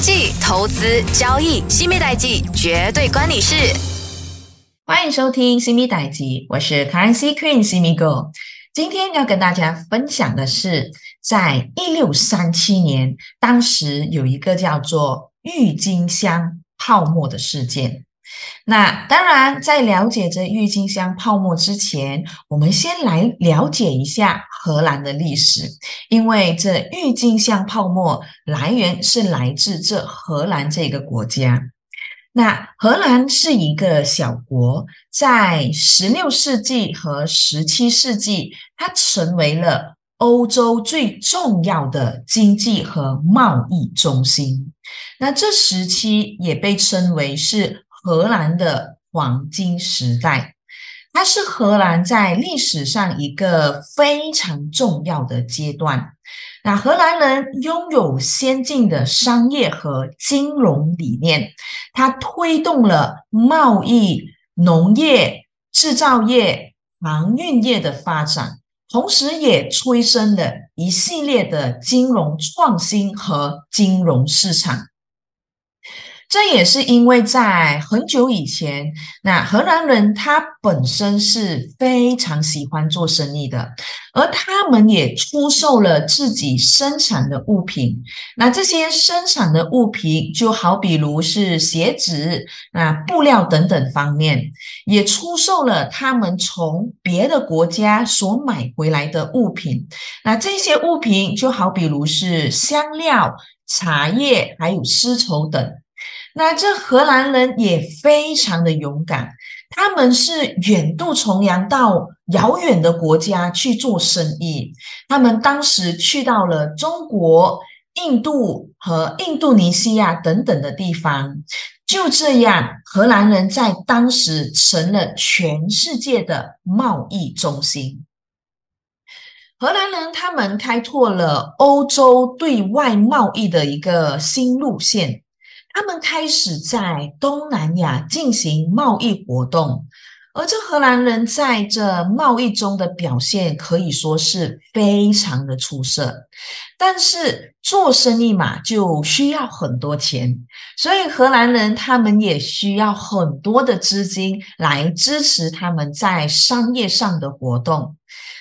经济、投资、交易，新米代际绝对关你事。欢迎收听新米代际，我是 Currency Queen 西米 Go。今天要跟大家分享的是，在一六三七年，当时有一个叫做郁金香泡沫的事件。那当然，在了解这郁金香泡沫之前，我们先来了解一下荷兰的历史，因为这郁金香泡沫来源是来自这荷兰这个国家。那荷兰是一个小国，在十六世纪和十七世纪，它成为了欧洲最重要的经济和贸易中心。那这时期也被称为是。荷兰的黄金时代，它是荷兰在历史上一个非常重要的阶段。那荷兰人拥有先进的商业和金融理念，它推动了贸易、农业、制造业、航运业的发展，同时也催生了一系列的金融创新和金融市场。这也是因为在很久以前，那荷兰人他本身是非常喜欢做生意的，而他们也出售了自己生产的物品。那这些生产的物品，就好比如是鞋子、那布料等等方面，也出售了他们从别的国家所买回来的物品。那这些物品就好比如是香料、茶叶，还有丝绸等。那这荷兰人也非常的勇敢，他们是远渡重洋到遥远的国家去做生意。他们当时去到了中国、印度和印度尼西亚等等的地方。就这样，荷兰人在当时成了全世界的贸易中心。荷兰人他们开拓了欧洲对外贸易的一个新路线。他们开始在东南亚进行贸易活动，而这荷兰人在这贸易中的表现可以说是非常的出色。但是做生意嘛，就需要很多钱，所以荷兰人他们也需要很多的资金来支持他们在商业上的活动。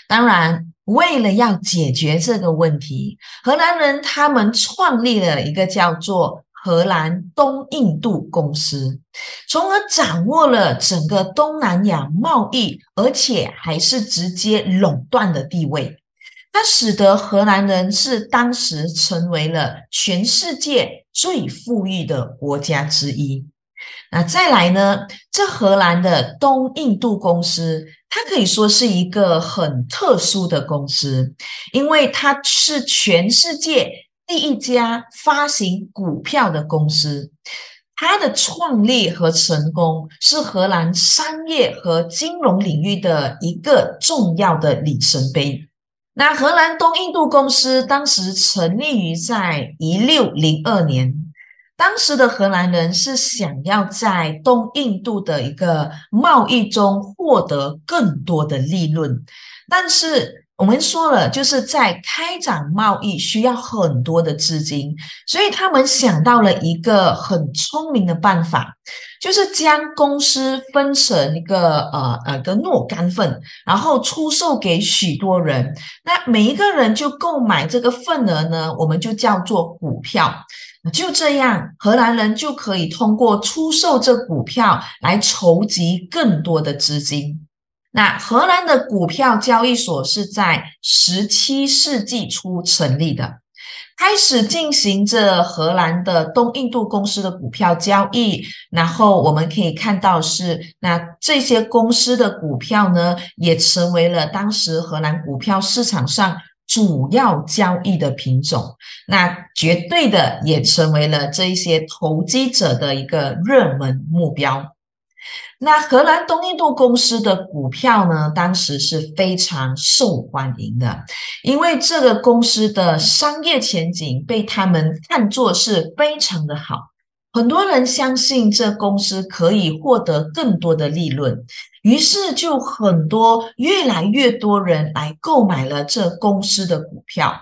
当然，为了要解决这个问题，荷兰人他们创立了一个叫做。荷兰东印度公司，从而掌握了整个东南亚贸易，而且还是直接垄断的地位。它使得荷兰人是当时成为了全世界最富裕的国家之一。那再来呢？这荷兰的东印度公司，它可以说是一个很特殊的公司，因为它是全世界。第一家发行股票的公司，它的创立和成功是荷兰商业和金融领域的一个重要的里程碑。那荷兰东印度公司当时成立于在一六零二年，当时的荷兰人是想要在东印度的一个贸易中获得更多的利润，但是。我们说了，就是在开展贸易需要很多的资金，所以他们想到了一个很聪明的办法，就是将公司分成一个呃呃个若干份，然后出售给许多人。那每一个人就购买这个份额呢，我们就叫做股票。就这样，荷兰人就可以通过出售这股票来筹集更多的资金。那荷兰的股票交易所是在十七世纪初成立的，开始进行着荷兰的东印度公司的股票交易。然后我们可以看到是，那这些公司的股票呢，也成为了当时荷兰股票市场上主要交易的品种。那绝对的也成为了这一些投机者的一个热门目标。那荷兰东印度公司的股票呢，当时是非常受欢迎的，因为这个公司的商业前景被他们看作是非常的好，很多人相信这公司可以获得更多的利润，于是就很多越来越多人来购买了这公司的股票。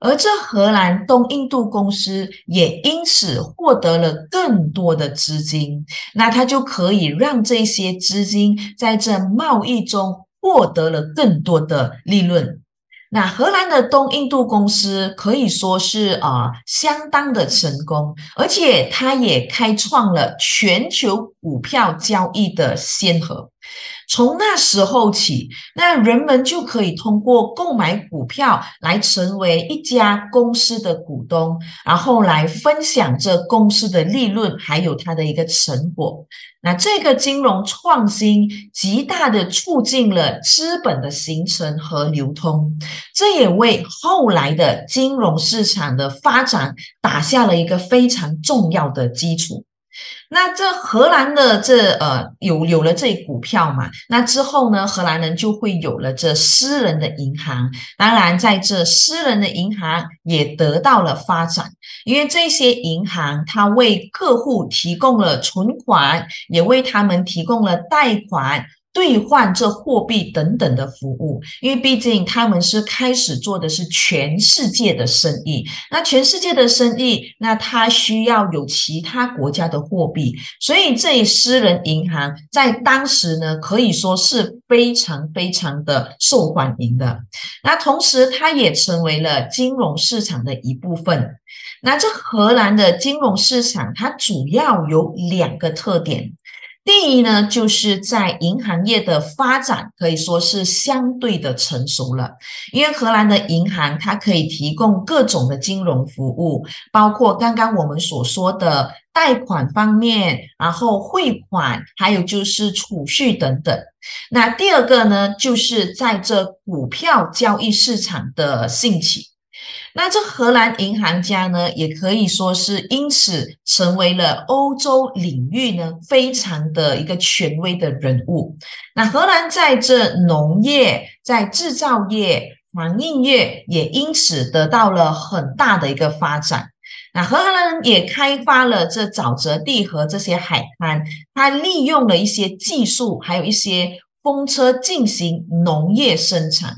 而这荷兰东印度公司也因此获得了更多的资金，那它就可以让这些资金在这贸易中获得了更多的利润。那荷兰的东印度公司可以说是啊相当的成功，而且它也开创了全球股票交易的先河。从那时候起，那人们就可以通过购买股票来成为一家公司的股东，然后来分享这公司的利润，还有它的一个成果。那这个金融创新极大的促进了资本的形成和流通，这也为后来的金融市场的发展打下了一个非常重要的基础。那这荷兰的这呃有有了这股票嘛？那之后呢，荷兰人就会有了这私人的银行。当然，在这私人的银行也得到了发展，因为这些银行它为客户提供了存款，也为他们提供了贷款。兑换这货币等等的服务，因为毕竟他们是开始做的是全世界的生意，那全世界的生意，那他需要有其他国家的货币，所以这私人银行在当时呢，可以说是非常非常的受欢迎的。那同时，它也成为了金融市场的一部分。那这荷兰的金融市场，它主要有两个特点。第一呢，就是在银行业的发展可以说是相对的成熟了，因为荷兰的银行它可以提供各种的金融服务，包括刚刚我们所说的贷款方面，然后汇款，还有就是储蓄等等。那第二个呢，就是在这股票交易市场的兴起。那这荷兰银行家呢，也可以说是因此成为了欧洲领域呢非常的一个权威的人物。那荷兰在这农业、在制造业、航运业也因此得到了很大的一个发展。那荷兰人也开发了这沼泽地和这些海滩，他利用了一些技术，还有一些风车进行农业生产。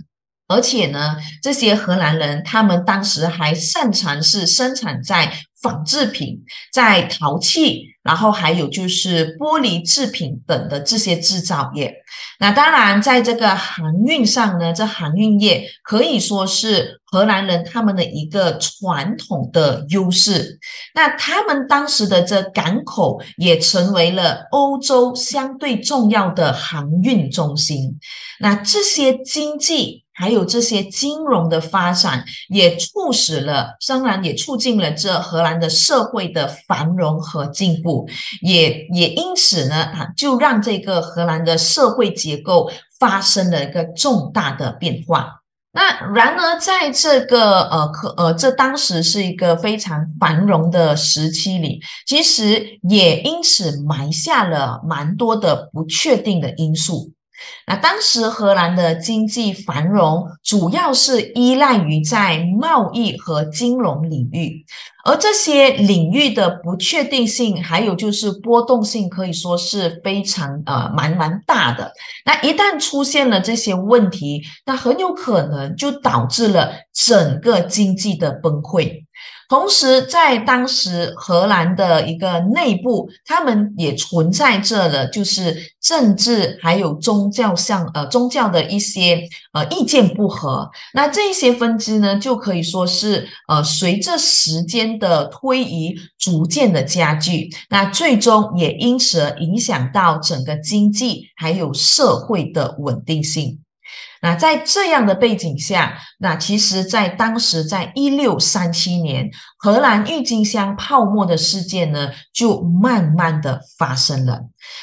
而且呢，这些荷兰人他们当时还擅长是生产在纺织品、在陶器，然后还有就是玻璃制品等的这些制造业。那当然，在这个航运上呢，这航运业可以说是荷兰人他们的一个传统的优势。那他们当时的这港口也成为了欧洲相对重要的航运中心。那这些经济。还有这些金融的发展，也促使了，当然也促进了这荷兰的社会的繁荣和进步，也也因此呢，啊，就让这个荷兰的社会结构发生了一个重大的变化。那然而，在这个呃，可呃，这当时是一个非常繁荣的时期里，其实也因此埋下了蛮多的不确定的因素。那当时荷兰的经济繁荣，主要是依赖于在贸易和金融领域，而这些领域的不确定性，还有就是波动性，可以说是非常呃蛮蛮大的。那一旦出现了这些问题，那很有可能就导致了整个经济的崩溃。同时，在当时荷兰的一个内部，他们也存在着的，就是政治还有宗教上呃宗教的一些呃意见不合。那这些分支呢，就可以说是呃随着时间的推移，逐渐的加剧。那最终也因此而影响到整个经济还有社会的稳定性。那在这样的背景下，那其实，在当时，在一六三七年，荷兰郁金香泡沫的事件呢，就慢慢的发生了。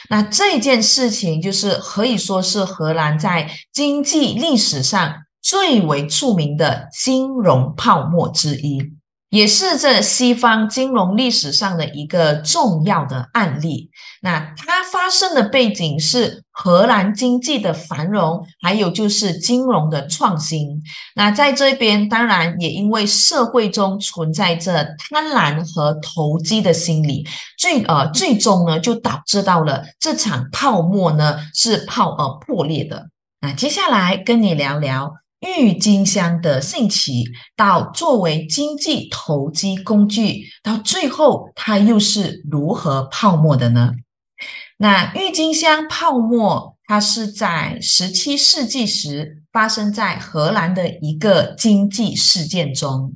那这件事情，就是可以说是荷兰在经济历史上最为著名的金融泡沫之一。也是这西方金融历史上的一个重要的案例。那它发生的背景是荷兰经济的繁荣，还有就是金融的创新。那在这边，当然也因为社会中存在着贪婪和投机的心理，最呃最终呢，就导致到了这场泡沫呢是泡呃破裂的。那接下来跟你聊聊。郁金香的兴起，到作为经济投机工具，到最后它又是如何泡沫的呢？那郁金香泡沫，它是在十七世纪时发生在荷兰的一个经济事件中。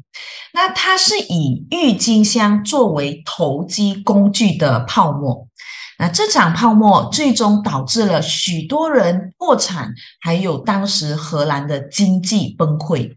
那它是以郁金香作为投机工具的泡沫。那这场泡沫最终导致了许多人破产，还有当时荷兰的经济崩溃。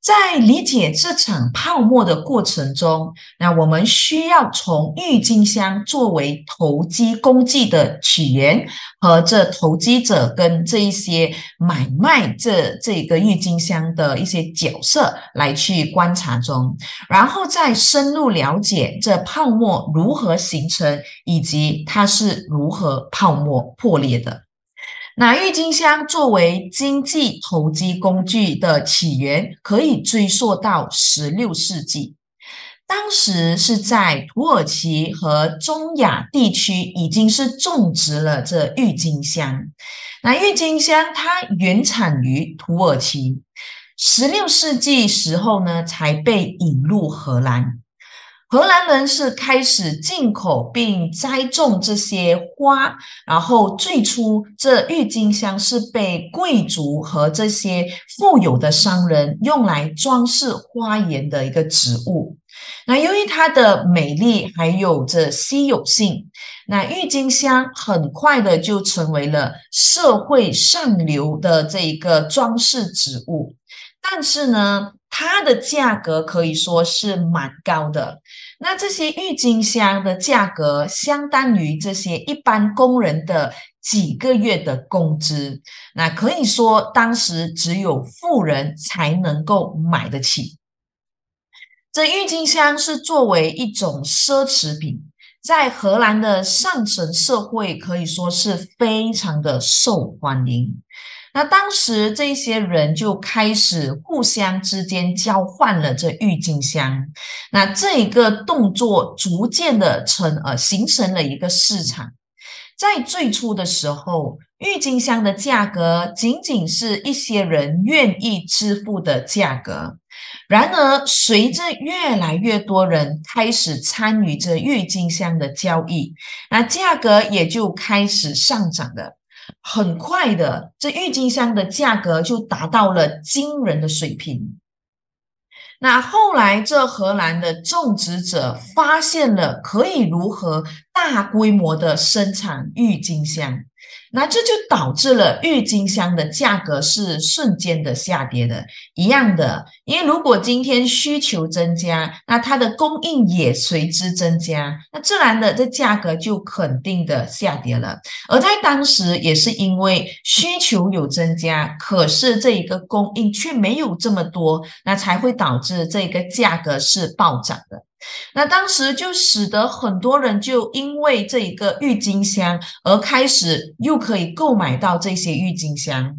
在理解这场泡沫的过程中，那我们需要从郁金香作为投机工具的起源和这投机者跟这一些买卖这这个郁金香的一些角色来去观察中，然后再深入了解这泡沫如何形成，以及它是如何泡沫破裂的。那郁金香作为经济投机工具的起源，可以追溯到十六世纪。当时是在土耳其和中亚地区已经是种植了这郁金香。那郁金香它原产于土耳其，十六世纪时候呢才被引入荷兰。荷兰人是开始进口并栽种这些花，然后最初这郁金香是被贵族和这些富有的商人用来装饰花园的一个植物。那由于它的美丽还有着稀有性，那郁金香很快的就成为了社会上流的这一个装饰植物。但是呢？它的价格可以说是蛮高的。那这些郁金香的价格相当于这些一般工人的几个月的工资。那可以说，当时只有富人才能够买得起。这郁金香是作为一种奢侈品，在荷兰的上层社会可以说是非常的受欢迎。那当时这些人就开始互相之间交换了这郁金香，那这一个动作逐渐的成呃形成了一个市场。在最初的时候，郁金香的价格仅仅是一些人愿意支付的价格。然而，随着越来越多人开始参与这郁金香的交易，那价格也就开始上涨了。很快的，这郁金香的价格就达到了惊人的水平。那后来，这荷兰的种植者发现了可以如何大规模的生产郁金香。那这就导致了郁金香的价格是瞬间的下跌的，一样的。因为如果今天需求增加，那它的供应也随之增加，那自然的这价格就肯定的下跌了。而在当时也是因为需求有增加，可是这一个供应却没有这么多，那才会导致这个价格是暴涨的。那当时就使得很多人就因为这一个郁金香而开始又可以购买到这些郁金香。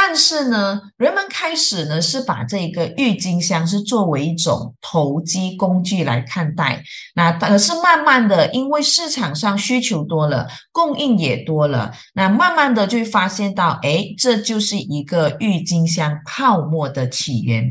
但是呢，人们开始呢是把这个郁金香是作为一种投机工具来看待。那可是慢慢的，因为市场上需求多了，供应也多了，那慢慢的就会发现到，哎，这就是一个郁金香泡沫的起源。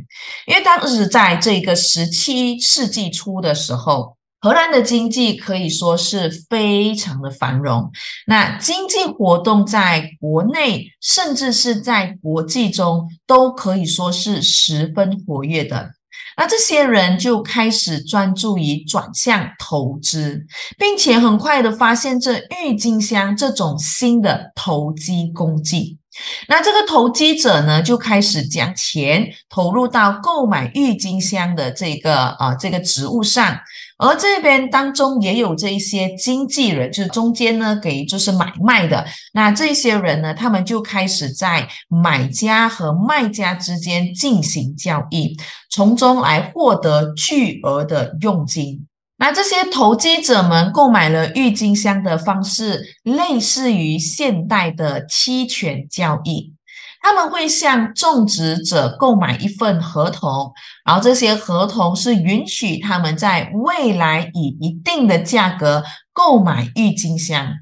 因为当时在这个十七世纪初的时候。荷兰的经济可以说是非常的繁荣，那经济活动在国内甚至是在国际中都可以说是十分活跃的。那这些人就开始专注于转向投资，并且很快的发现这郁金香这种新的投机工具。那这个投机者呢，就开始将钱投入到购买郁金香的这个呃这个植物上，而这边当中也有这一些经纪人，就是中间呢给就是买卖的。那这些人呢，他们就开始在买家和卖家之间进行交易，从中来获得巨额的佣金。那这些投机者们购买了郁金香的方式，类似于现代的期权交易。他们会向种植者购买一份合同，然后这些合同是允许他们在未来以一定的价格购买郁金香。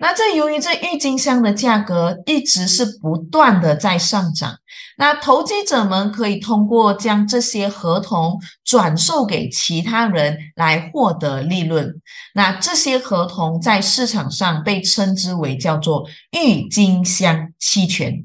那这由于这郁金香的价格一直是不断的在上涨，那投机者们可以通过将这些合同转售给其他人来获得利润。那这些合同在市场上被称之为叫做郁金香期权。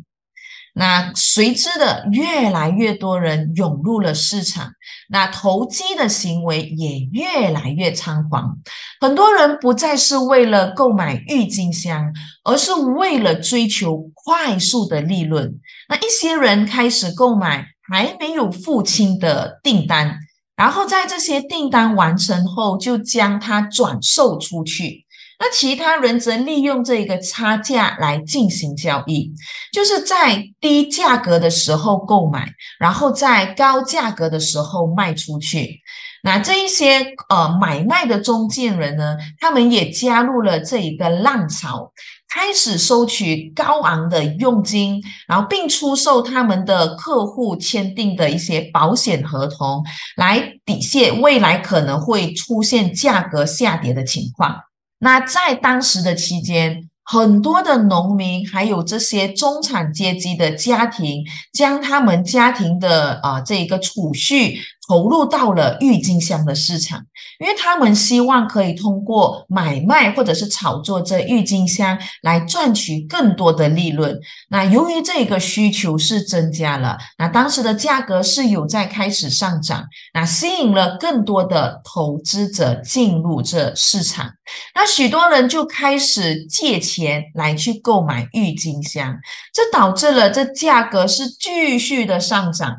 那随之的越来越多人涌入了市场，那投机的行为也越来越猖狂。很多人不再是为了购买郁金香，而是为了追求快速的利润。那一些人开始购买还没有付清的订单，然后在这些订单完成后，就将它转售出去。那其他人则利用这个差价来进行交易，就是在低价格的时候购买，然后在高价格的时候卖出去。那这一些呃买卖的中介人呢，他们也加入了这一个浪潮，开始收取高昂的佣金，然后并出售他们的客户签订的一些保险合同，来抵现未来可能会出现价格下跌的情况。那在当时的期间，很多的农民还有这些中产阶级的家庭，将他们家庭的啊这一个储蓄。投入到了郁金香的市场，因为他们希望可以通过买卖或者是炒作这郁金香来赚取更多的利润。那由于这个需求是增加了，那当时的价格是有在开始上涨，那吸引了更多的投资者进入这市场。那许多人就开始借钱来去购买郁金香，这导致了这价格是继续的上涨。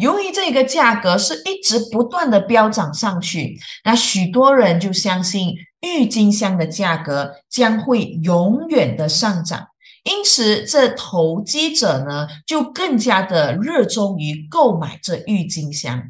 由于这个价格是一直不断的飙涨上去，那许多人就相信郁金香的价格将会永远的上涨，因此这投机者呢就更加的热衷于购买这郁金香。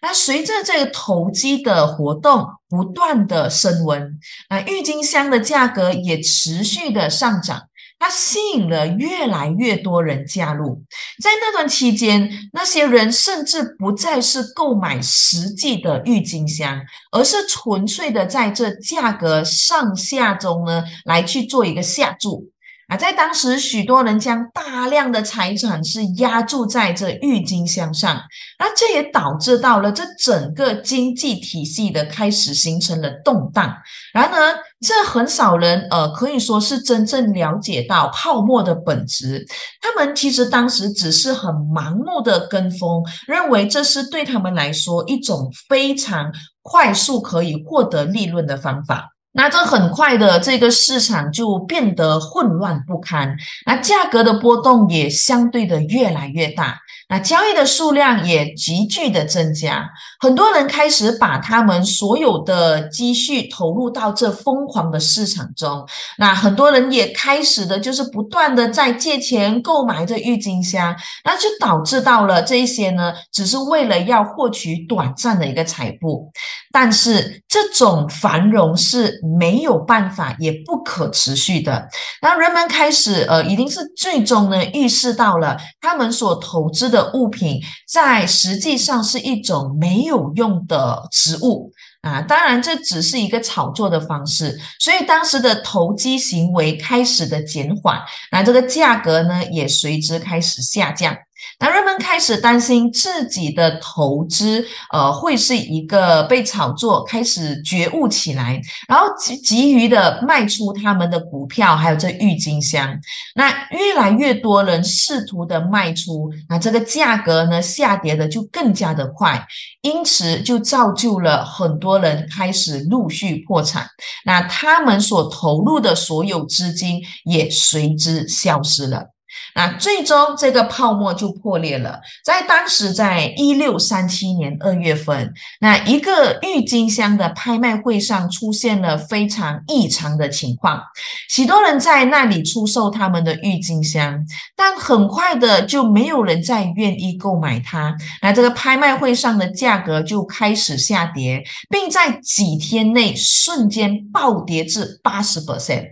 那随着这个投机的活动不断的升温，那郁金香的价格也持续的上涨。它吸引了越来越多人加入，在那段期间，那些人甚至不再是购买实际的郁金香，而是纯粹的在这价格上下中呢来去做一个下注。啊，在当时，许多人将大量的财产是压注在这郁金香上，那这也导致到了这整个经济体系的开始形成了动荡。然而，这很少人呃可以说是真正了解到泡沫的本质。他们其实当时只是很盲目的跟风，认为这是对他们来说一种非常快速可以获得利润的方法。那这很快的，这个市场就变得混乱不堪，那价格的波动也相对的越来越大。那交易的数量也急剧的增加，很多人开始把他们所有的积蓄投入到这疯狂的市场中。那很多人也开始的就是不断的在借钱购买这郁金香，那就导致到了这一些呢，只是为了要获取短暂的一个财富。但是这种繁荣是没有办法也不可持续的。那人们开始呃，已经是最终呢，意识到了他们所投资的。的物品在实际上是一种没有用的植物啊，当然这只是一个炒作的方式，所以当时的投机行为开始的减缓，那这个价格呢也随之开始下降。那人们开始担心自己的投资，呃，会是一个被炒作，开始觉悟起来，然后急急于的卖出他们的股票，还有这郁金香。那越来越多人试图的卖出，那这个价格呢下跌的就更加的快，因此就造就了很多人开始陆续破产。那他们所投入的所有资金也随之消失了。那最终这个泡沫就破裂了。在当时，在一六三七年二月份，那一个郁金香的拍卖会上出现了非常异常的情况，许多人在那里出售他们的郁金香，但很快的就没有人再愿意购买它。那这个拍卖会上的价格就开始下跌，并在几天内瞬间暴跌至八十 percent。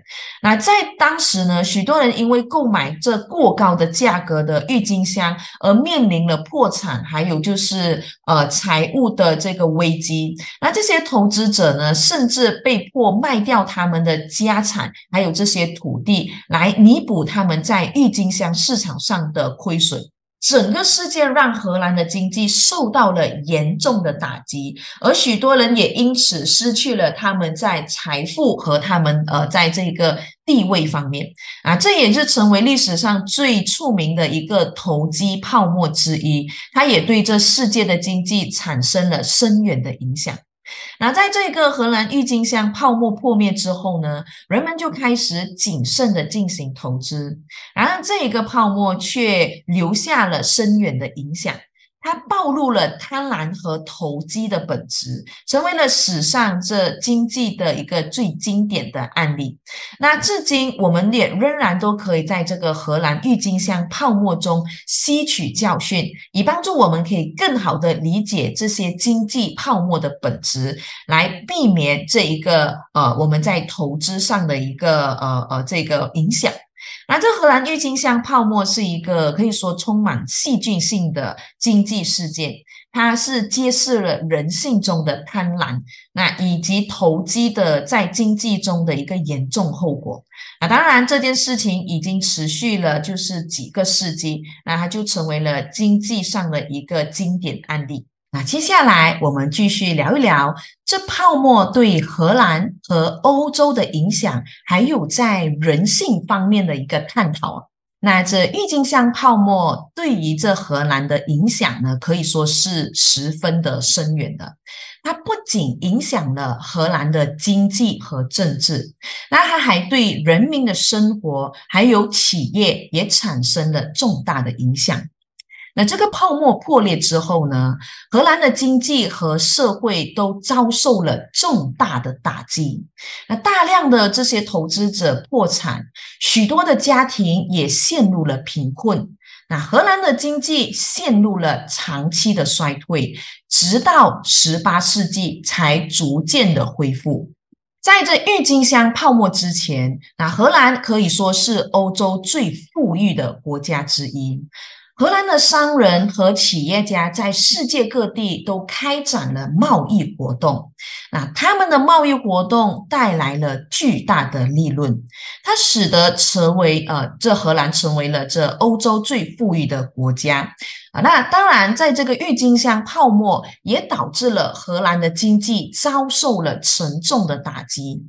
那在当时呢，许多人因为购买这过高的价格的郁金香而面临了破产，还有就是呃财务的这个危机。那这些投资者呢，甚至被迫卖掉他们的家产，还有这些土地，来弥补他们在郁金香市场上的亏损。整个事件让荷兰的经济受到了严重的打击，而许多人也因此失去了他们在财富和他们呃在这个地位方面啊，这也是成为历史上最著名的一个投机泡沫之一，它也对这世界的经济产生了深远的影响。那在这个荷兰郁金香泡沫破灭之后呢，人们就开始谨慎的进行投资，然而这一个泡沫却留下了深远的影响。它暴露了贪婪和投机的本质，成为了史上这经济的一个最经典的案例。那至今，我们也仍然都可以在这个荷兰郁金香泡沫中吸取教训，以帮助我们可以更好的理解这些经济泡沫的本质，来避免这一个呃我们在投资上的一个呃呃这个影响。那这荷兰郁金香泡沫是一个可以说充满戏剧性的经济事件，它是揭示了人性中的贪婪，那以及投机的在经济中的一个严重后果。那当然，这件事情已经持续了就是几个世纪，那它就成为了经济上的一个经典案例。那接下来我们继续聊一聊这泡沫对荷兰和欧洲的影响，还有在人性方面的一个探讨。那这郁金香泡沫对于这荷兰的影响呢，可以说是十分的深远的。它不仅影响了荷兰的经济和政治，那它还对人民的生活还有企业也产生了重大的影响。那这个泡沫破裂之后呢，荷兰的经济和社会都遭受了重大的打击。那大量的这些投资者破产，许多的家庭也陷入了贫困。那荷兰的经济陷入了长期的衰退，直到十八世纪才逐渐的恢复。在这郁金香泡沫之前，那荷兰可以说是欧洲最富裕的国家之一。荷兰的商人和企业家在世界各地都开展了贸易活动，那他们的贸易活动带来了巨大的利润，它使得成为呃，这荷兰成为了这欧洲最富裕的国家。那当然，在这个郁金香泡沫也导致了荷兰的经济遭受了沉重的打击。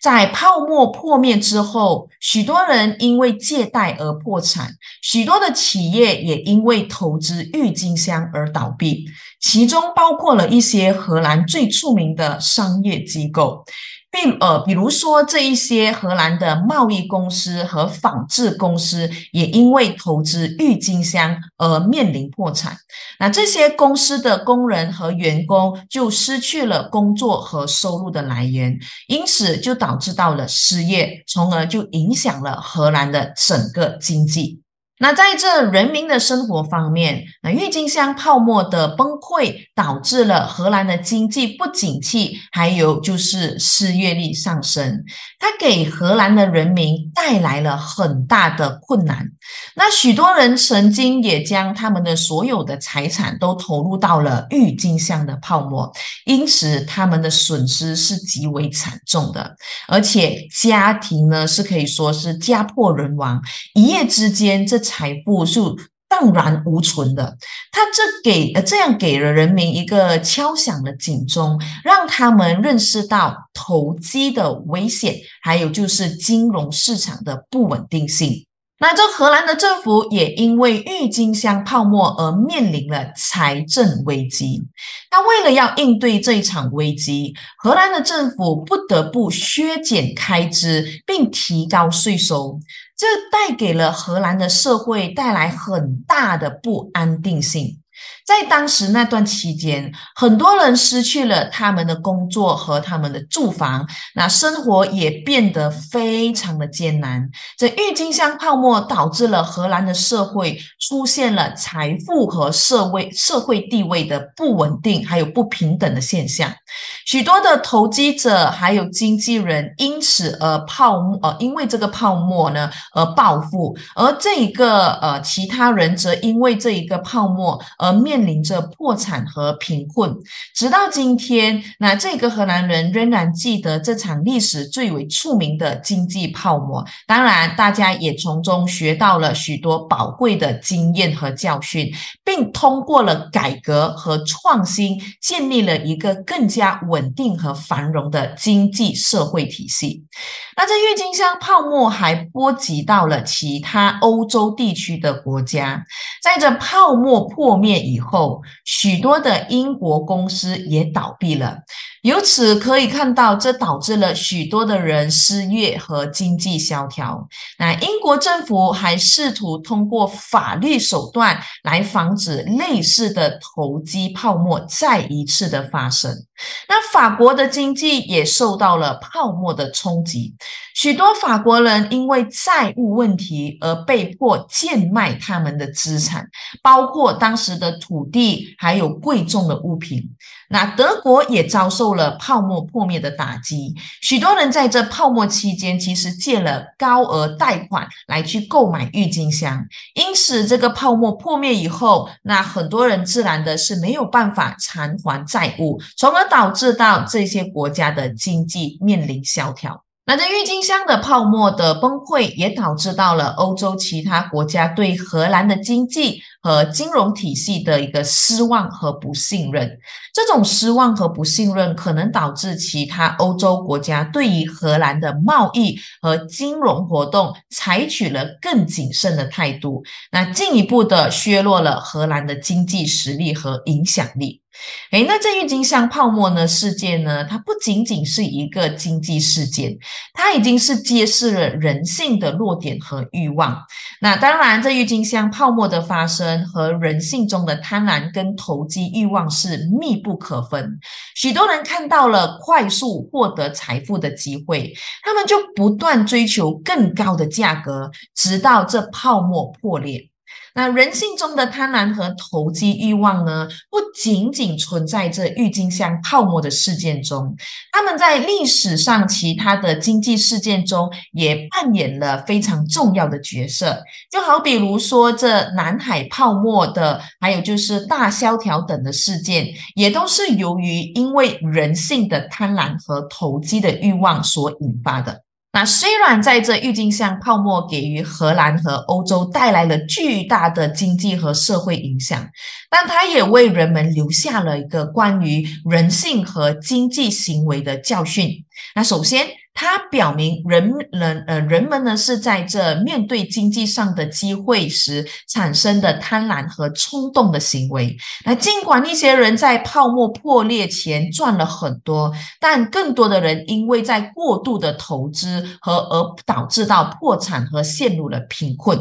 在泡沫破灭之后，许多人因为借贷而破产，许多的企业也因为投资郁金香而倒闭，其中包括了一些荷兰最著名的商业机构。并呃，比如说这一些荷兰的贸易公司和纺织公司，也因为投资郁金香而面临破产。那这些公司的工人和员工就失去了工作和收入的来源，因此就导致到了失业，从而就影响了荷兰的整个经济。那在这人民的生活方面，那郁金香泡沫的崩溃导致了荷兰的经济不景气，还有就是失业率上升，它给荷兰的人民带来了很大的困难。那许多人曾经也将他们的所有的财产都投入到了郁金香的泡沫，因此他们的损失是极为惨重的，而且家庭呢是可以说是家破人亡，一夜之间这。财富就荡然无存的，他这给呃这样给了人民一个敲响的警钟，让他们认识到投机的危险，还有就是金融市场的不稳定性。那这荷兰的政府也因为郁金香泡沫而面临了财政危机。那为了要应对这一场危机，荷兰的政府不得不削减开支，并提高税收。这带给了荷兰的社会带来很大的不安定性。在当时那段期间，很多人失去了他们的工作和他们的住房，那生活也变得非常的艰难。这郁金香泡沫导致了荷兰的社会出现了财富和社会社会地位的不稳定，还有不平等的现象。许多的投机者还有经纪人因此而泡沫，呃，因为这个泡沫呢而暴富，而这一个呃其他人则因为这一个泡沫而面。临着破产和贫困，直到今天，那这个荷兰人仍然记得这场历史最为著名的经济泡沫。当然，大家也从中学到了许多宝贵的经验和教训，并通过了改革和创新，建立了一个更加稳定和繁荣的经济社会体系。那这郁金香泡沫还波及到了其他欧洲地区的国家，在这泡沫破灭以后，许多的英国公司也倒闭了。由此可以看到，这导致了许多的人失业和经济萧条。那英国政府还试图通过法律手段来防止类似的投机泡沫再一次的发生。那法国的经济也受到了泡沫的冲击，许多法国人因为债务问题而被迫贱卖他们的资产，包括当时的土地，还有贵重的物品。那德国也遭受了泡沫破灭的打击，许多人在这泡沫期间其实借了高额贷款来去购买郁金香，因此这个泡沫破灭以后，那很多人自然的是没有办法偿还债务，从而导致到这些国家的经济面临萧条。那这郁金香的泡沫的崩溃，也导致到了欧洲其他国家对荷兰的经济和金融体系的一个失望和不信任。这种失望和不信任，可能导致其他欧洲国家对于荷兰的贸易和金融活动采取了更谨慎的态度，那进一步的削弱了荷兰的经济实力和影响力。诶，那这郁金香泡沫呢事件呢？它不仅仅是一个经济事件，它已经是揭示了人性的弱点和欲望。那当然，这郁金香泡沫的发生和人性中的贪婪跟投机欲望是密不可分。许多人看到了快速获得财富的机会，他们就不断追求更高的价格，直到这泡沫破裂。那人性中的贪婪和投机欲望呢？不仅仅存在这郁金香泡沫的事件中，他们在历史上其他的经济事件中也扮演了非常重要的角色。就好比如说这南海泡沫的，还有就是大萧条等的事件，也都是由于因为人性的贪婪和投机的欲望所引发的。那虽然在这郁金香泡沫给予荷兰和欧洲带来了巨大的经济和社会影响，但它也为人们留下了一个关于人性和经济行为的教训。那首先。它表明人人呃人们呢是在这面对经济上的机会时产生的贪婪和冲动的行为。那尽管一些人在泡沫破裂前赚了很多，但更多的人因为在过度的投资和而导致到破产和陷入了贫困。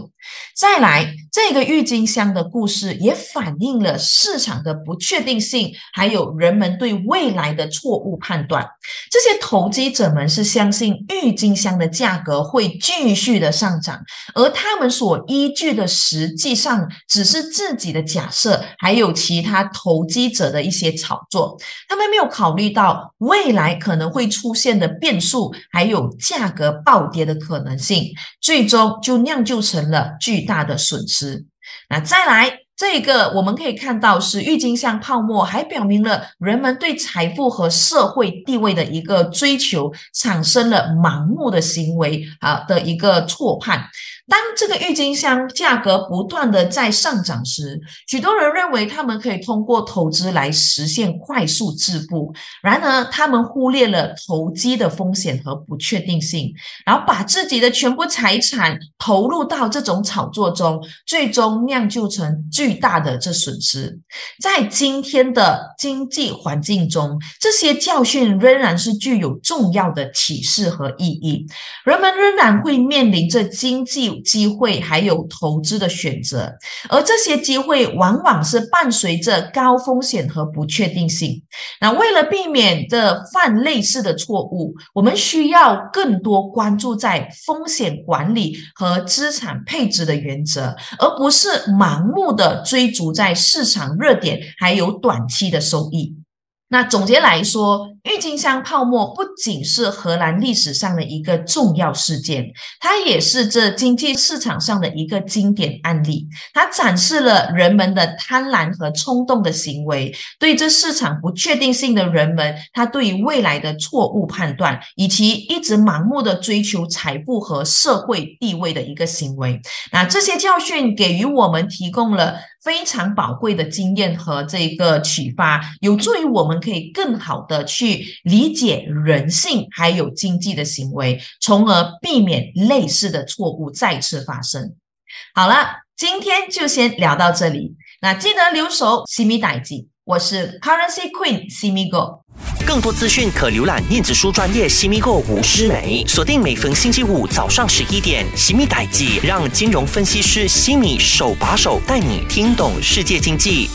再来，这个郁金香的故事也反映了市场的不确定性，还有人们对未来的错误判断。这些投机者们是相信郁金香的价格会继续的上涨，而他们所依据的实际上只是自己的假设，还有其他投机者的一些炒作。他们没有考虑到未来可能会出现的变数，还有价格暴跌的可能性，最终就酿就成了。巨大的损失。那再来，这个我们可以看到是郁金香泡沫，还表明了人们对财富和社会地位的一个追求，产生了盲目的行为啊的一个错判。当这个郁金香价格不断的在上涨时，许多人认为他们可以通过投资来实现快速致富。然而，他们忽略了投机的风险和不确定性，然后把自己的全部财产投入到这种炒作中，最终酿就成巨大的这损失。在今天的经济环境中，这些教训仍然是具有重要的启示和意义。人们仍然会面临着经济。机会，还有投资的选择，而这些机会往往是伴随着高风险和不确定性。那为了避免的犯类似的错误，我们需要更多关注在风险管理和资产配置的原则，而不是盲目的追逐在市场热点还有短期的收益。那总结来说，郁金香泡沫不仅是荷兰历史上的一个重要事件，它也是这经济市场上的一个经典案例。它展示了人们的贪婪和冲动的行为，对这市场不确定性的人们，他对于未来的错误判断，以及一直盲目的追求财富和社会地位的一个行为。那这些教训给予我们提供了非常宝贵的经验和这个启发，有助于我们。可以更好的去理解人性还有经济的行为，从而避免类似的错误再次发生。好了，今天就先聊到这里。那记得留守西米代记，我是 Currency Queen 西米 Go。更多资讯可浏览电子书专业西米 Go 吴诗梅，锁定每逢星期五早上十一点西米代记，让金融分析师西米手把手带你听懂世界经济。